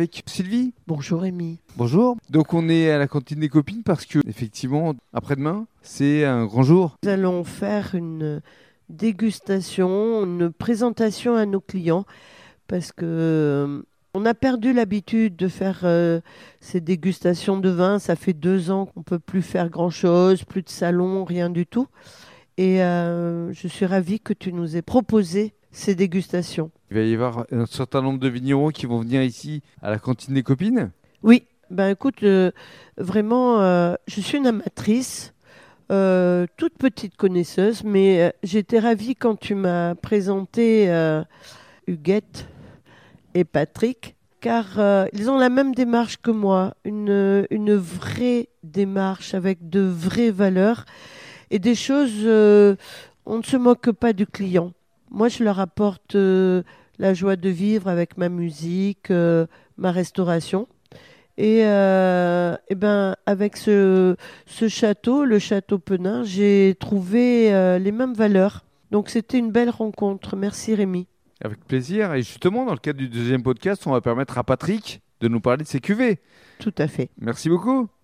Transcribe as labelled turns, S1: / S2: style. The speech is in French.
S1: avec Sylvie.
S2: Bonjour Rémi.
S1: Bonjour. Donc on est à la cantine des copines parce que effectivement après-demain c'est un grand jour.
S2: Nous allons faire une dégustation, une présentation à nos clients parce que euh, on a perdu l'habitude de faire euh, ces dégustations de vin. Ça fait deux ans qu'on peut plus faire grand chose, plus de salon, rien du tout. Et euh, je suis ravie que tu nous aies proposé ces dégustations.
S1: Il va y avoir un certain nombre de vignerons qui vont venir ici à la cantine des copines?
S2: Oui, ben écoute, euh, vraiment, euh, je suis une amatrice, euh, toute petite connaisseuse, mais j'étais ravie quand tu m'as présenté Huguette et Patrick, car ils ont la même démarche que moi, une, une vraie démarche avec de vraies valeurs et des choses, on ne se moque pas du client. Moi, je leur apporte euh, la joie de vivre avec ma musique, euh, ma restauration. Et, euh, eh ben, avec ce, ce château, le château Penin, j'ai trouvé euh, les mêmes valeurs. Donc c'était une belle rencontre. Merci Rémi.
S1: Avec plaisir. Et justement, dans le cadre du deuxième podcast, on va permettre à Patrick de nous parler de ses cuvées.
S2: Tout à fait.
S1: Merci beaucoup.